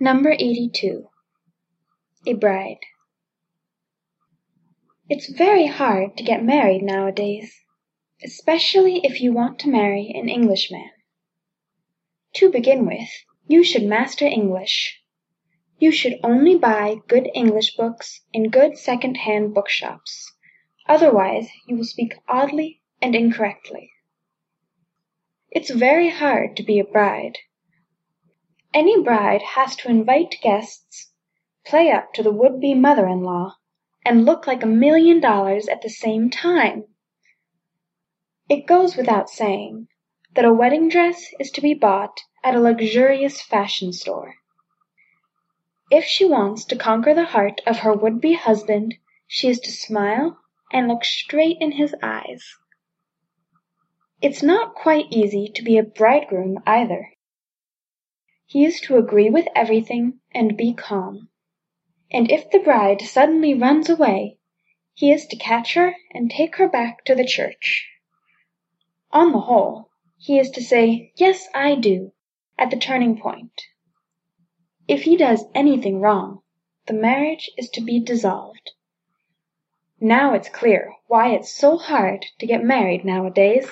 82. A Bride It's very hard to get married nowadays, especially if you want to marry an Englishman. To begin with, you should master English. You should only buy good English books in good second hand bookshops, otherwise you will speak oddly and incorrectly. It's very hard to be a bride. Any bride has to invite guests, play up to the would be mother in law, and look like a million dollars at the same time. It goes without saying that a wedding dress is to be bought at a luxurious fashion store. If she wants to conquer the heart of her would be husband she is to smile and look straight in his eyes. It's not quite easy to be a bridegroom either. He is to agree with everything and be calm. And if the bride suddenly runs away, he is to catch her and take her back to the church. On the whole, he is to say "Yes, I do" at the turning point. If he does anything wrong, the marriage is to be dissolved. Now it's clear why it's so hard to get married nowadays.